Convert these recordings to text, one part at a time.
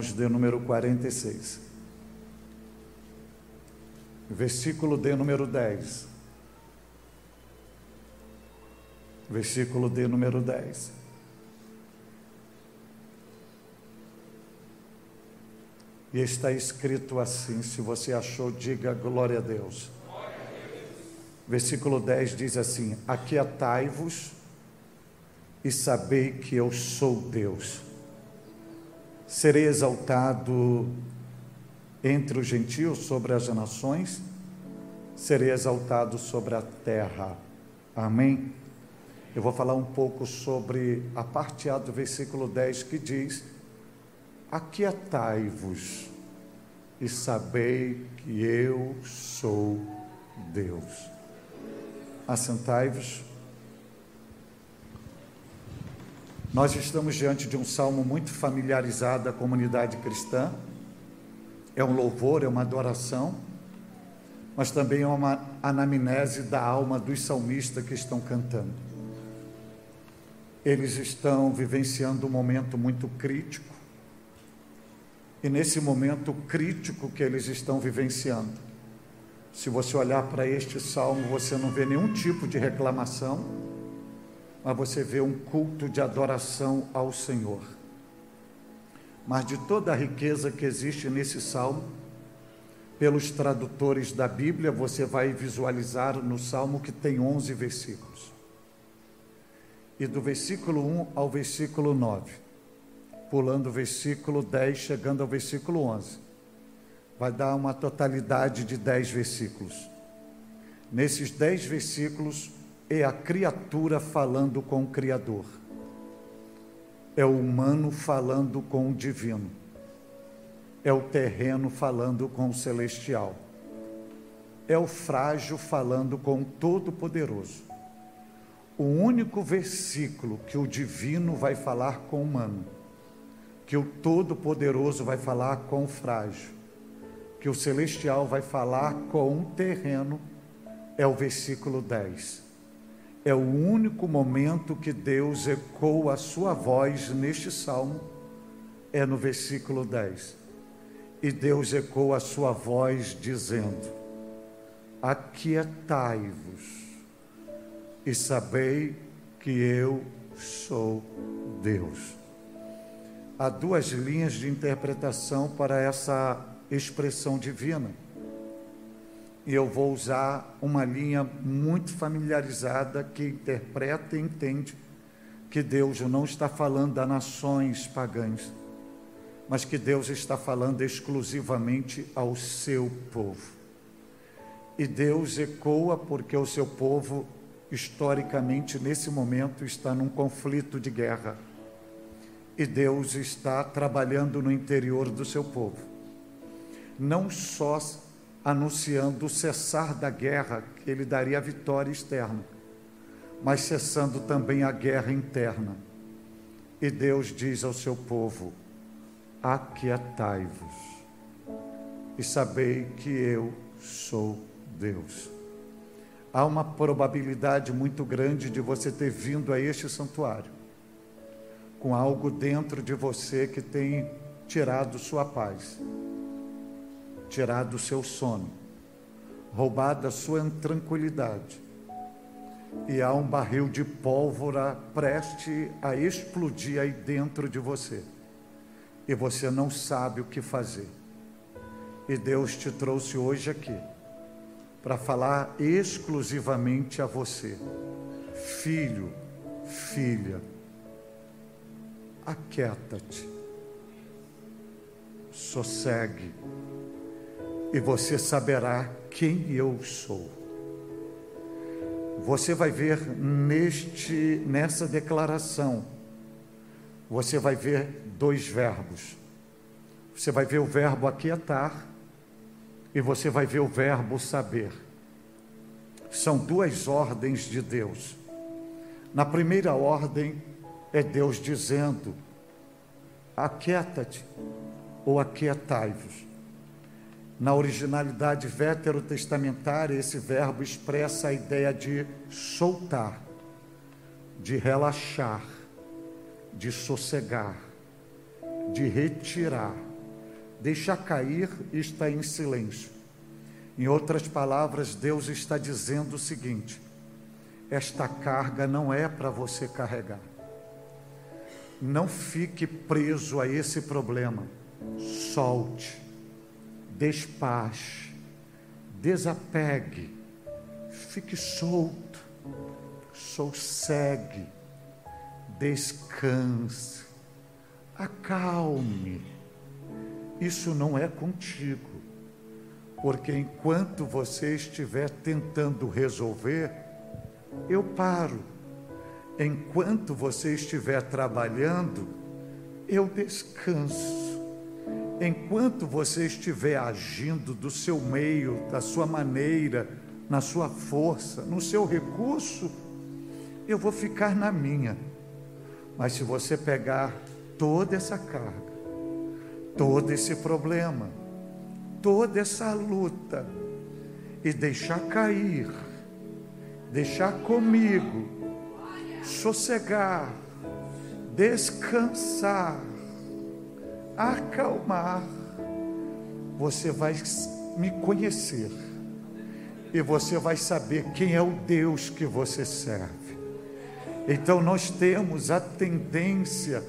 Salmos de número 46. Versículo de número 10. Versículo de número 10. E está escrito assim: se você achou, diga glória a Deus. Versículo 10 diz assim: Aquietai-vos e sabei que eu sou Deus. Serei exaltado entre os gentios sobre as nações, serei exaltado sobre a terra. Amém? Eu vou falar um pouco sobre a parte A do versículo 10 que diz: Aquietai-vos e sabei que eu sou Deus. Assentai-vos. Nós estamos diante de um salmo muito familiarizado à comunidade cristã. É um louvor, é uma adoração, mas também é uma anamnese da alma dos salmistas que estão cantando. Eles estão vivenciando um momento muito crítico, e nesse momento crítico que eles estão vivenciando, se você olhar para este salmo, você não vê nenhum tipo de reclamação, mas você vê um culto de adoração ao Senhor. Mas de toda a riqueza que existe nesse salmo, pelos tradutores da Bíblia, você vai visualizar no salmo que tem 11 versículos. E do versículo 1 ao versículo 9 pulando o versículo 10, chegando ao versículo 11. Vai dar uma totalidade de 10 versículos. Nesses 10 versículos é a criatura falando com o Criador, é o humano falando com o divino, é o terreno falando com o celestial, é o frágil falando com o Todo-Poderoso. O único versículo que o divino vai falar com o humano que o Todo-Poderoso vai falar com o frágil, que o celestial vai falar com o terreno, é o versículo 10. É o único momento que Deus ecoa a sua voz neste salmo, é no versículo 10. E Deus ecoa a sua voz dizendo: Aquietai-vos e sabei que eu sou Deus há duas linhas de interpretação para essa expressão divina. E eu vou usar uma linha muito familiarizada que interpreta e entende que Deus não está falando a nações pagãs, mas que Deus está falando exclusivamente ao seu povo. E Deus ecoa porque o seu povo, historicamente, nesse momento, está num conflito de guerra e Deus está trabalhando no interior do seu povo. Não só anunciando o cessar da guerra, que ele daria a vitória externa, mas cessando também a guerra interna. E Deus diz ao seu povo: Aquietai-vos e sabei que eu sou Deus. Há uma probabilidade muito grande de você ter vindo a este santuário com algo dentro de você que tem tirado sua paz, tirado o seu sono, roubado a sua tranquilidade. E há um barril de pólvora preste a explodir aí dentro de você. E você não sabe o que fazer. E Deus te trouxe hoje aqui para falar exclusivamente a você, filho, filha aquieta-te, sossegue, e você saberá quem eu sou. Você vai ver neste nessa declaração, você vai ver dois verbos. Você vai ver o verbo aquietar e você vai ver o verbo saber. São duas ordens de Deus. Na primeira ordem, é Deus dizendo: aquieta-te ou aquietai-vos. Na originalidade veterotestamentária, esse verbo expressa a ideia de soltar, de relaxar, de sossegar, de retirar. Deixar cair e estar em silêncio. Em outras palavras, Deus está dizendo o seguinte: esta carga não é para você carregar. Não fique preso a esse problema. Solte, despache, desapegue, fique solto, sossegue, descanse, acalme. Isso não é contigo, porque enquanto você estiver tentando resolver, eu paro enquanto você estiver trabalhando, eu descanso. Enquanto você estiver agindo do seu meio, da sua maneira, na sua força, no seu recurso, eu vou ficar na minha. Mas se você pegar toda essa carga, todo esse problema, toda essa luta e deixar cair, deixar comigo, sossegar, descansar, acalmar, você vai me conhecer e você vai saber quem é o Deus que você serve. Então nós temos a tendência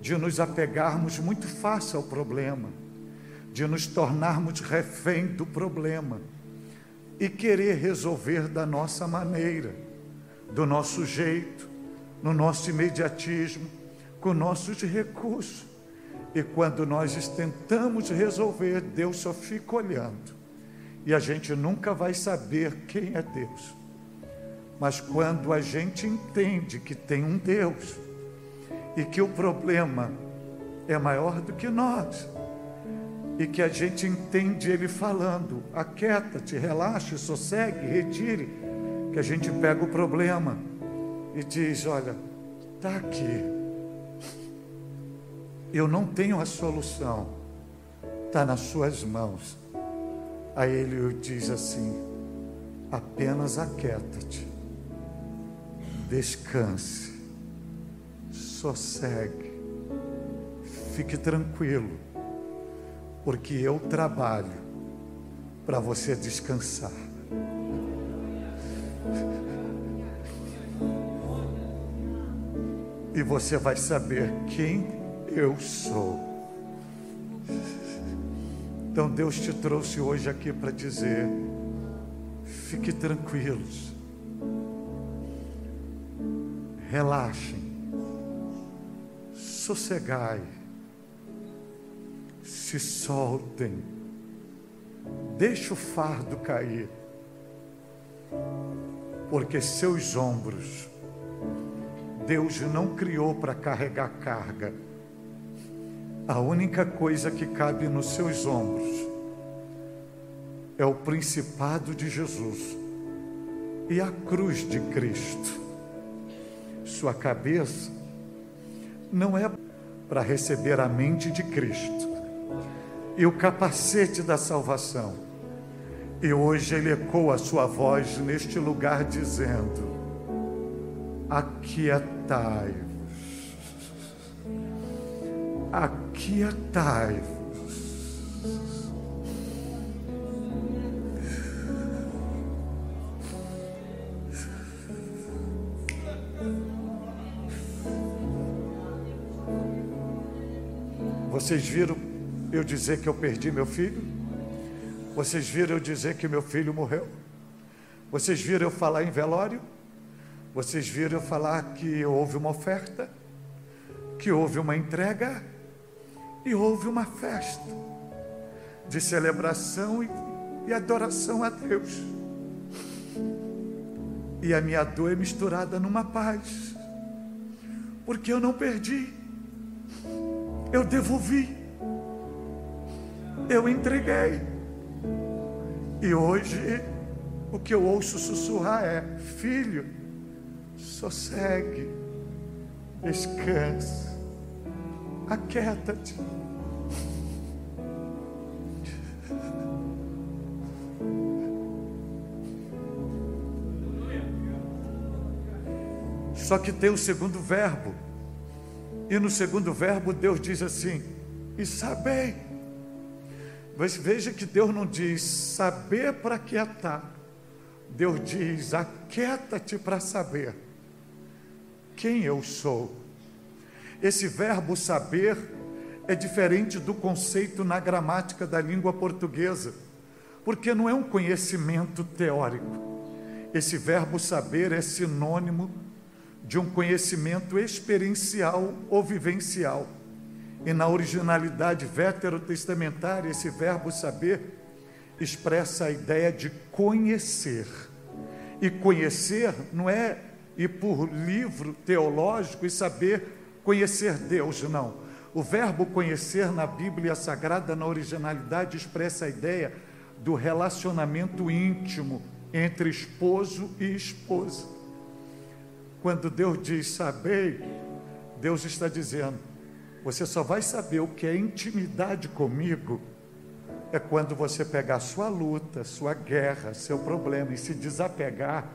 de nos apegarmos muito fácil ao problema, de nos tornarmos refém do problema e querer resolver da nossa maneira, do nosso jeito, no nosso imediatismo, com nossos recursos. E quando nós tentamos resolver, Deus só fica olhando. E a gente nunca vai saber quem é Deus. Mas quando a gente entende que tem um Deus e que o problema é maior do que nós, e que a gente entende Ele falando: aquieta-te, relaxe, sossegue, retire, que a gente pega o problema e diz: Olha, está aqui. Eu não tenho a solução, está nas suas mãos. Aí ele diz assim: apenas aquieta-te, descanse, sossegue, fique tranquilo, porque eu trabalho para você descansar. e você vai saber quem eu sou. Então Deus te trouxe hoje aqui para dizer: fique tranquilos, relaxem, sossegai, se soltem, deixe o fardo cair, porque seus ombros Deus não criou para carregar carga. A única coisa que cabe nos seus ombros é o principado de Jesus e a cruz de Cristo. Sua cabeça não é para receber a mente de Cristo e o capacete da salvação. E hoje ele ecoa a sua voz neste lugar dizendo: aquietai-vos. Aquietai-vos. Vocês viram eu dizer que eu perdi meu filho? Vocês viram eu dizer que meu filho morreu? Vocês viram eu falar em velório? Vocês viram eu falar que houve uma oferta, que houve uma entrega e houve uma festa de celebração e, e adoração a Deus. E a minha dor é misturada numa paz, porque eu não perdi, eu devolvi, eu entreguei. E hoje o que eu ouço sussurrar é: Filho, sossegue, descanse, aquieta-te. Só que tem o segundo verbo, E no segundo verbo, Deus diz assim: e sabei. Mas veja que Deus não diz saber para quietar. Deus diz: aquieta-te para saber quem eu sou. Esse verbo saber é diferente do conceito na gramática da língua portuguesa, porque não é um conhecimento teórico. Esse verbo saber é sinônimo de um conhecimento experiencial ou vivencial. E na originalidade veterotestamentária, esse verbo saber expressa a ideia de conhecer. E conhecer não é ir por livro teológico e saber conhecer Deus, não. O verbo conhecer na Bíblia Sagrada, na originalidade, expressa a ideia do relacionamento íntimo entre esposo e esposa. Quando Deus diz sabei, Deus está dizendo: você só vai saber o que é intimidade comigo é quando você pegar sua luta, sua guerra, seu problema e se desapegar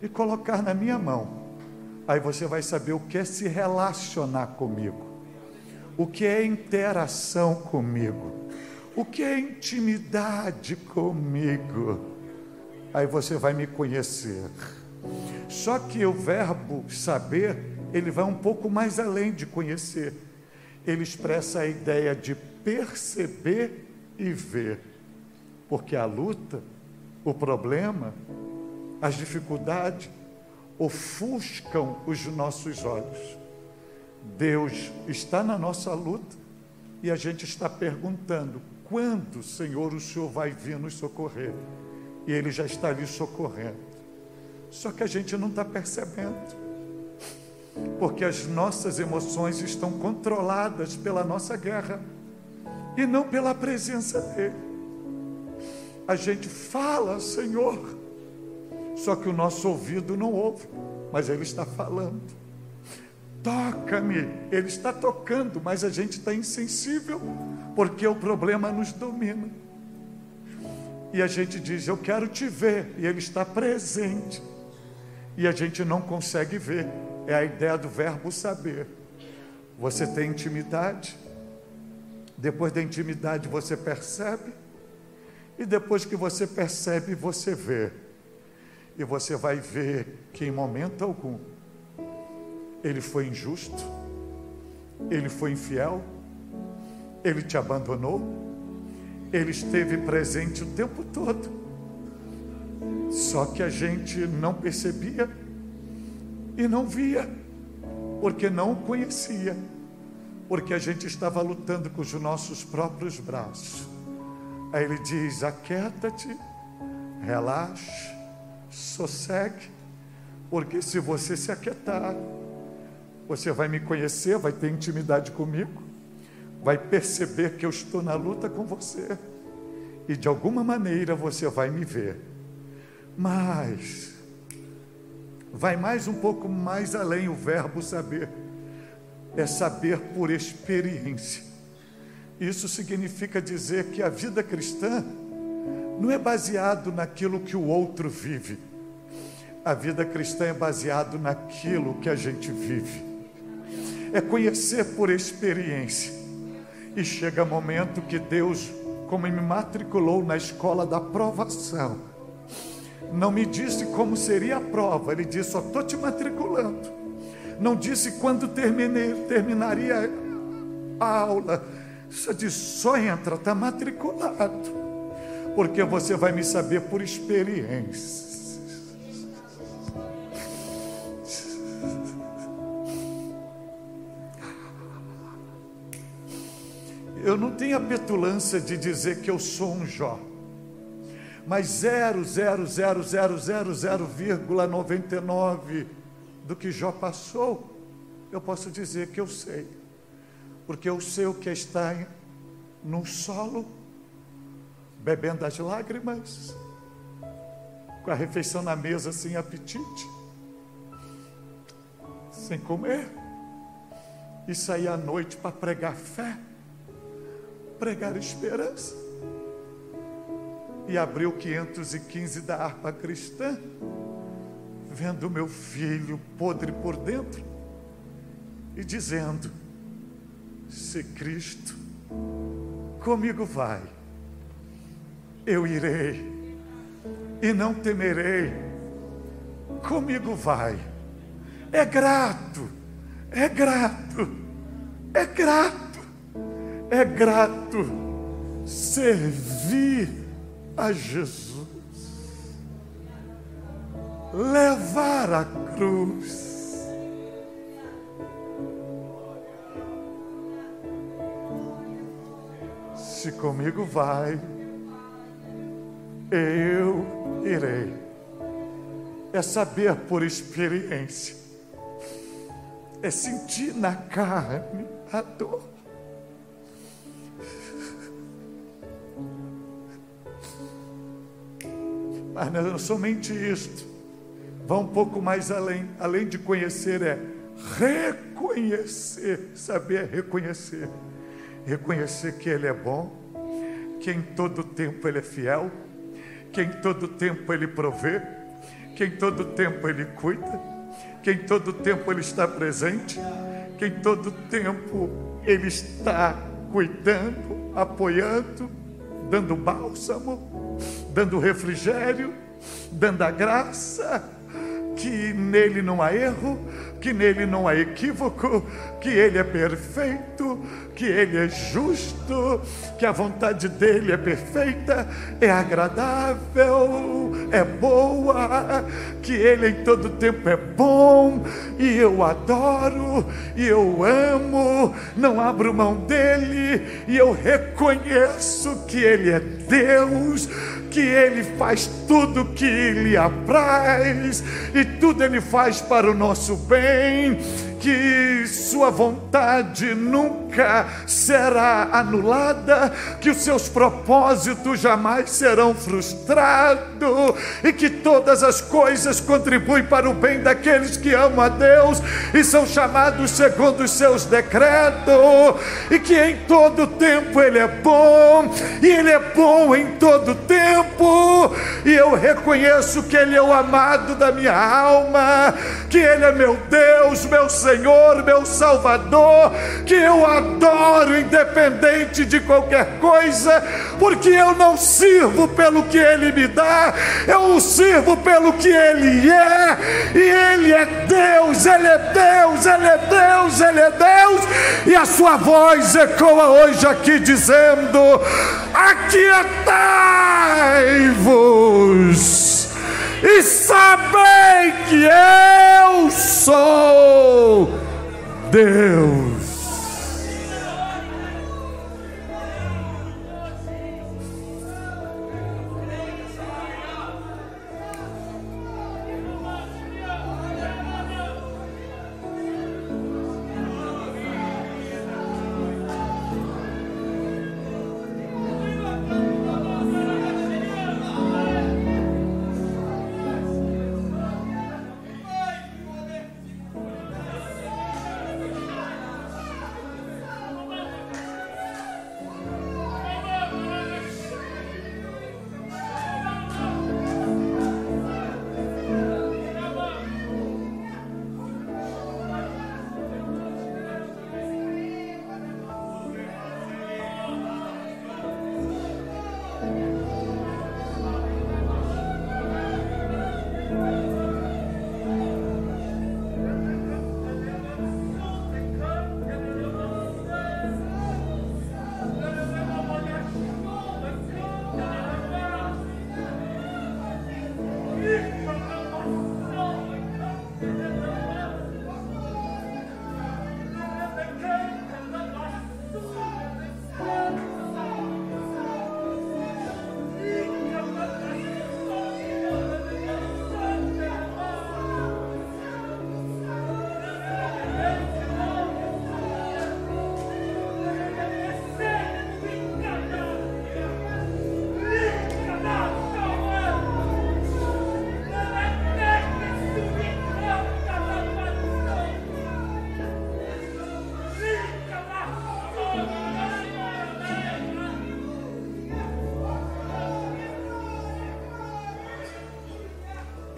e colocar na minha mão. Aí você vai saber o que é se relacionar comigo, o que é interação comigo, o que é intimidade comigo. Aí você vai me conhecer. Só que o verbo saber, ele vai um pouco mais além de conhecer. Ele expressa a ideia de perceber e ver. Porque a luta, o problema, as dificuldades ofuscam os nossos olhos. Deus está na nossa luta e a gente está perguntando: quando, Senhor, o Senhor vai vir nos socorrer? E Ele já está ali socorrendo. Só que a gente não está percebendo, porque as nossas emoções estão controladas pela nossa guerra e não pela presença dEle. A gente fala, Senhor, só que o nosso ouvido não ouve, mas Ele está falando. Toca-me, Ele está tocando, mas a gente está insensível, porque o problema nos domina. E a gente diz: Eu quero te ver, e Ele está presente, e a gente não consegue ver. É a ideia do verbo saber. Você tem intimidade, depois da intimidade você percebe, e depois que você percebe, você vê. E você vai ver que em momento algum ele foi injusto, ele foi infiel, ele te abandonou, ele esteve presente o tempo todo. Só que a gente não percebia e não via, porque não o conhecia porque a gente estava lutando com os nossos próprios braços. Aí ele diz: aquieta-te, relaxe, sossegue, porque se você se aquietar, você vai me conhecer, vai ter intimidade comigo, vai perceber que eu estou na luta com você, e de alguma maneira você vai me ver. Mas, vai mais um pouco mais além o verbo saber é saber por experiência. Isso significa dizer que a vida cristã não é baseado naquilo que o outro vive. A vida cristã é baseado naquilo que a gente vive. É conhecer por experiência. E chega momento que Deus, como me matriculou na escola da provação, não me disse como seria a prova, ele disse: só estou te matriculando não disse quando terminei, terminaria a aula. Só disse, só entra, está matriculado. Porque você vai me saber por experiência. Eu não tenho a petulância de dizer que eu sou um Jó. Mas 0,00000,99 do que Jó passou, eu posso dizer que eu sei, porque eu sei o que é estar num solo, bebendo as lágrimas, com a refeição na mesa sem apetite, sem comer, e sair à noite para pregar fé, pregar esperança, e abrir o 515 da harpa cristã vendo meu filho podre por dentro e dizendo: Se Cristo comigo vai, eu irei e não temerei. Comigo vai. É grato, é grato, é grato, é grato servir a Jesus, levar a cruz Se comigo vai, eu irei. É saber por experiência, é sentir na carne a dor. Mas não é somente isto, vá um pouco mais além, além de conhecer, é reconhecer, saber reconhecer. Reconhecer que Ele é bom, que em todo tempo Ele é fiel, que em todo tempo Ele provê, que em todo tempo Ele cuida, que em todo tempo Ele está presente, que em todo tempo Ele está cuidando, apoiando, dando bálsamo, dando refrigério, dando a graça, que nele não há erro, que nele não há equívoco, que ele é perfeito, que ele é justo, que a vontade dele é perfeita, é agradável, é boa, que ele em todo tempo é bom, e eu adoro, e eu amo, não abro mão dele, e eu reconheço que ele é Deus, que ele faz tudo que lhe apraz, e tudo ele faz para o nosso bem que sua vontade nunca será anulada, que os seus propósitos jamais serão frustrados e que todas as coisas contribuem para o bem daqueles que amam a Deus e são chamados segundo os seus decretos, e que em todo tempo Ele é bom, e Ele é bom em todo tempo, e eu reconheço que Ele é o amado da minha alma, que Ele é meu Deus, meu Senhor Senhor, meu Salvador, que eu adoro, independente de qualquer coisa, porque eu não sirvo pelo que Ele me dá, eu o sirvo pelo que Ele é, e Ele é Deus, Ele é Deus, Ele é Deus, Ele é Deus, e a sua voz ecoa hoje aqui dizendo: Aquietai-vos e sabei que eu sou Deus.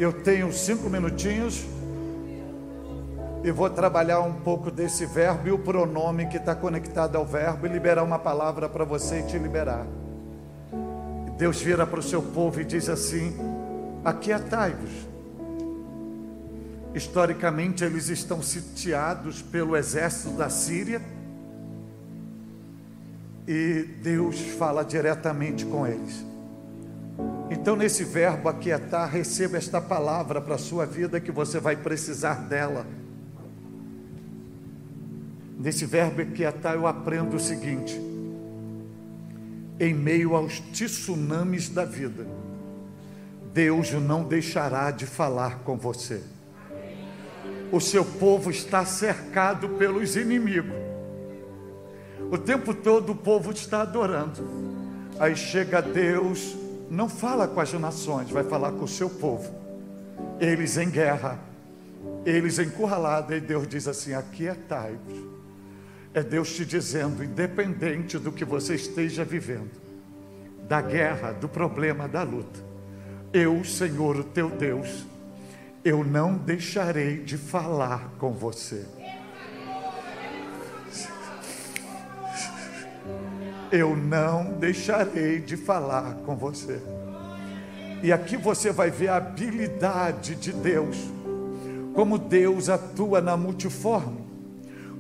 Eu tenho cinco minutinhos E vou trabalhar um pouco desse verbo e o pronome que está conectado ao verbo e liberar uma palavra para você e te liberar. Deus vira para o seu povo e diz assim: Aquietai-vos. Historicamente, eles estão sitiados pelo exército da Síria. E Deus fala diretamente com eles. Então, nesse verbo aquietar, receba esta palavra para a sua vida que você vai precisar dela. Nesse verbo aquietar, eu aprendo o seguinte: em meio aos tsunamis da vida, Deus não deixará de falar com você. O seu povo está cercado pelos inimigos. O tempo todo o povo está adorando. Aí chega Deus não fala com as nações, vai falar com o seu povo. Eles em guerra, eles encurralados, e Deus diz assim: aquietai-vos. É Deus te dizendo, independente do que você esteja vivendo, da guerra, do problema, da luta, eu, Senhor, o teu Deus, eu não deixarei de falar com você. Eu não deixarei de falar com você. E aqui você vai ver a habilidade de Deus, como Deus atua na multiforme,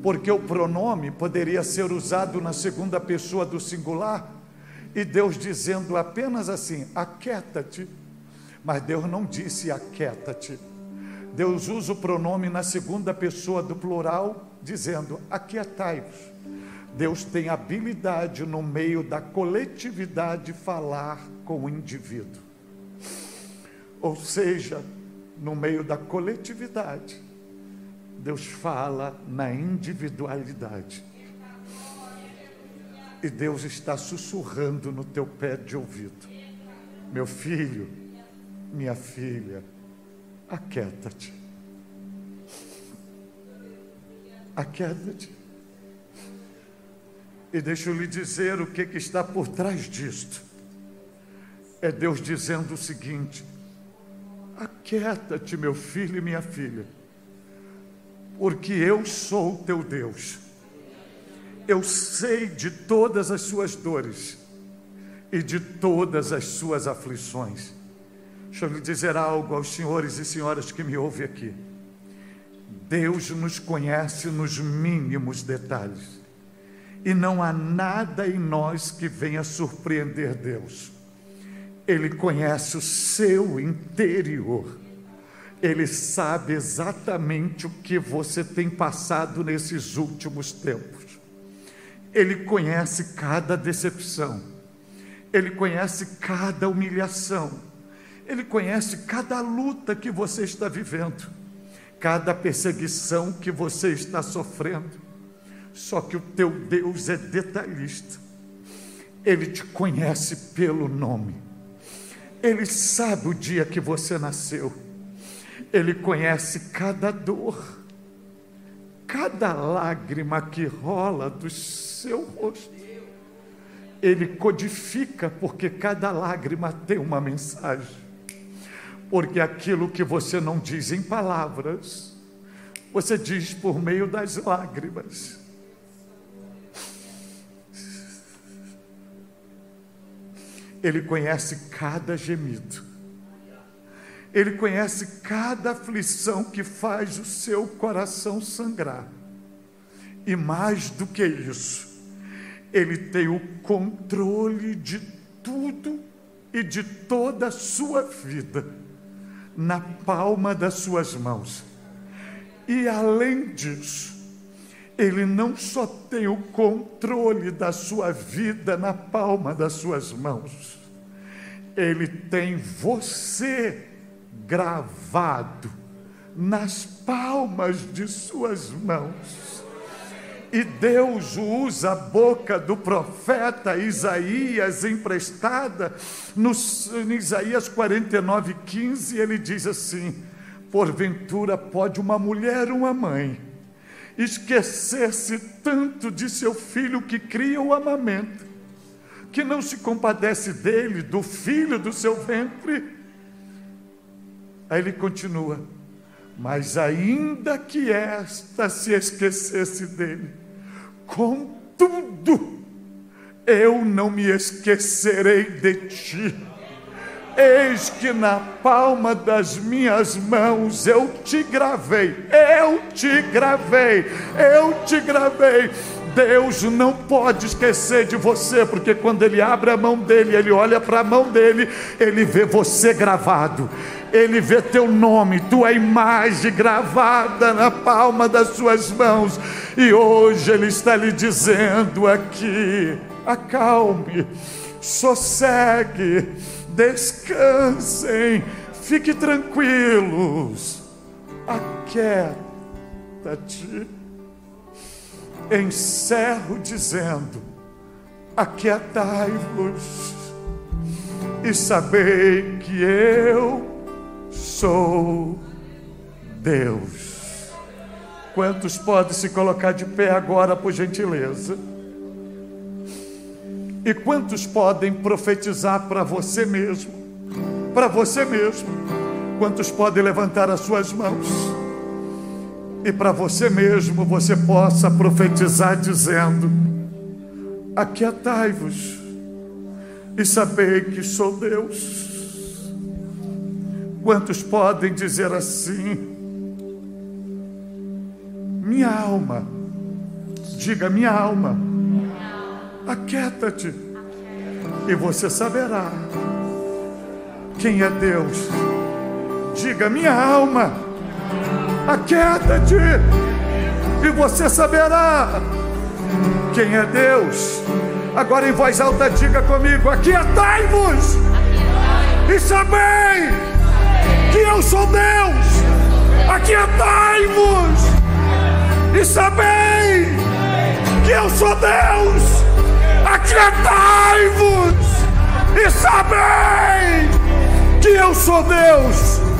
porque o pronome poderia ser usado na segunda pessoa do singular, e Deus dizendo apenas assim: aquieta-te, mas Deus não disse aquieta-te. Deus usa o pronome na segunda pessoa do plural, dizendo aquietai-vos. Deus tem habilidade no meio da coletividade falar com o indivíduo. Ou seja, no meio da coletividade, Deus fala na individualidade. E Deus está sussurrando no teu pé de ouvido: Meu filho, minha filha, aquieta-te. Aquieta-te. E deixa eu lhe dizer o que, que está por trás disto. É Deus dizendo o seguinte: Aquieta-te, meu filho e minha filha, porque eu sou teu Deus. Eu sei de todas as suas dores e de todas as suas aflições. Deixa eu lhe dizer algo aos senhores e senhoras que me ouvem aqui. Deus nos conhece nos mínimos detalhes e não há nada em nós que venha surpreender Deus. Ele conhece o seu interior. Ele sabe exatamente o que você tem passado nesses últimos tempos. Ele conhece cada decepção. Ele conhece cada humilhação. Ele conhece cada luta que você está vivendo, cada perseguição que você está sofrendo só que o teu Deus é detalhista. Ele te conhece pelo nome. Ele sabe o dia que você nasceu. Ele conhece cada dor, cada lágrima que rola do seu rosto. Ele codifica, porque cada lágrima tem uma mensagem. Porque aquilo que você não diz em palavras, você diz por meio das lágrimas. Ele conhece cada gemido. Ele conhece cada aflição que faz o seu coração sangrar. E mais do que isso, Ele tem o controle de tudo e de toda a sua vida na palma das suas mãos. E além disso, ele não só tem o controle da sua vida na palma das suas mãos, ele tem você gravado nas palmas de suas mãos. E Deus usa a boca do profeta Isaías emprestada no em Isaías 49, 15, ele diz assim: Porventura pode uma mulher, uma mãe, esquecer-se tanto de seu filho que cria o amamento, que não se compadece dele, do filho do seu ventre. Aí ele continua: Mas ainda que esta se esquecesse dele, contudo, eu não me esquecerei de ti. Eis que na palma das minhas mãos eu te gravei, eu te gravei, eu te gravei. Deus não pode esquecer de você, porque quando Ele abre a mão dele, Ele olha para a mão dele, Ele vê você gravado, Ele vê teu nome, tua imagem gravada na palma das suas mãos, e hoje Ele está lhe dizendo aqui: acalme, sossegue, descansem, fique tranquilos, aquieta-te encerro dizendo: Aquietai-vos e sabei que eu sou Deus. Quantos podem se colocar de pé agora, por gentileza? E quantos podem profetizar para você mesmo? Para você mesmo. Quantos podem levantar as suas mãos? e para você mesmo você possa profetizar dizendo: Aquietai-vos e sabei que sou Deus. Quantos podem dizer assim? Minha alma, diga minha alma, aquieta-te e você saberá quem é Deus. Diga minha alma Aquieta-te e você saberá quem é Deus. Agora em voz alta diga comigo: Aquietai-vos e sabei que eu sou Deus. Aquietai-vos e sabei que eu sou Deus. Aquietai-vos e sabei que eu sou Deus.